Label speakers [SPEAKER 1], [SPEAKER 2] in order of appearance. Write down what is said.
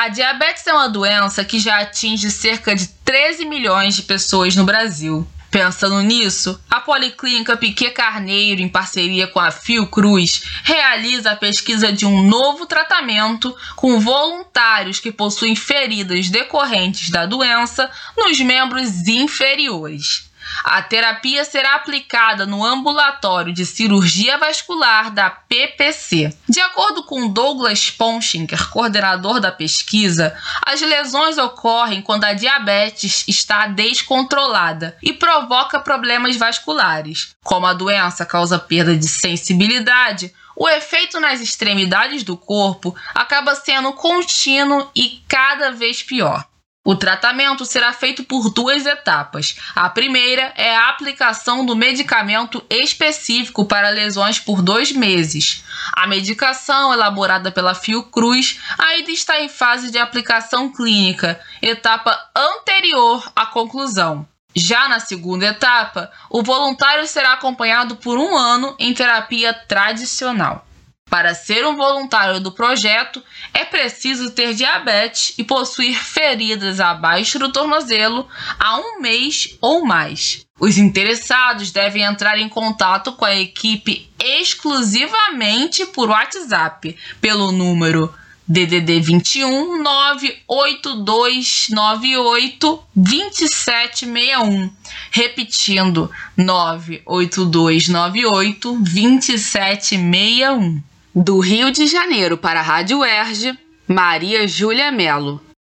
[SPEAKER 1] A diabetes é uma doença que já atinge cerca de 13 milhões de pessoas no Brasil. Pensando nisso, a Policlínica Piquet Carneiro, em parceria com a Fiocruz, realiza a pesquisa de um novo tratamento com voluntários que possuem feridas decorrentes da doença nos membros inferiores. A terapia será aplicada no ambulatório de cirurgia vascular da PPC. De acordo com Douglas Ponchinger, coordenador da pesquisa, as lesões ocorrem quando a diabetes está descontrolada e provoca problemas vasculares. Como a doença causa perda de sensibilidade, o efeito nas extremidades do corpo acaba sendo contínuo e cada vez pior. O tratamento será feito por duas etapas. A primeira é a aplicação do medicamento específico para lesões por dois meses. A medicação, elaborada pela Fiocruz, ainda está em fase de aplicação clínica, etapa anterior à conclusão. Já na segunda etapa, o voluntário será acompanhado por um ano em terapia tradicional. Para ser um voluntário do projeto, é preciso ter diabetes e possuir feridas abaixo do tornozelo há um mês ou mais. Os interessados devem entrar em contato com a equipe exclusivamente por WhatsApp pelo número DDD 21 98298 2761. Repetindo, 98298 2761. Do Rio de Janeiro para a Rádio Erge, Maria Júlia Melo.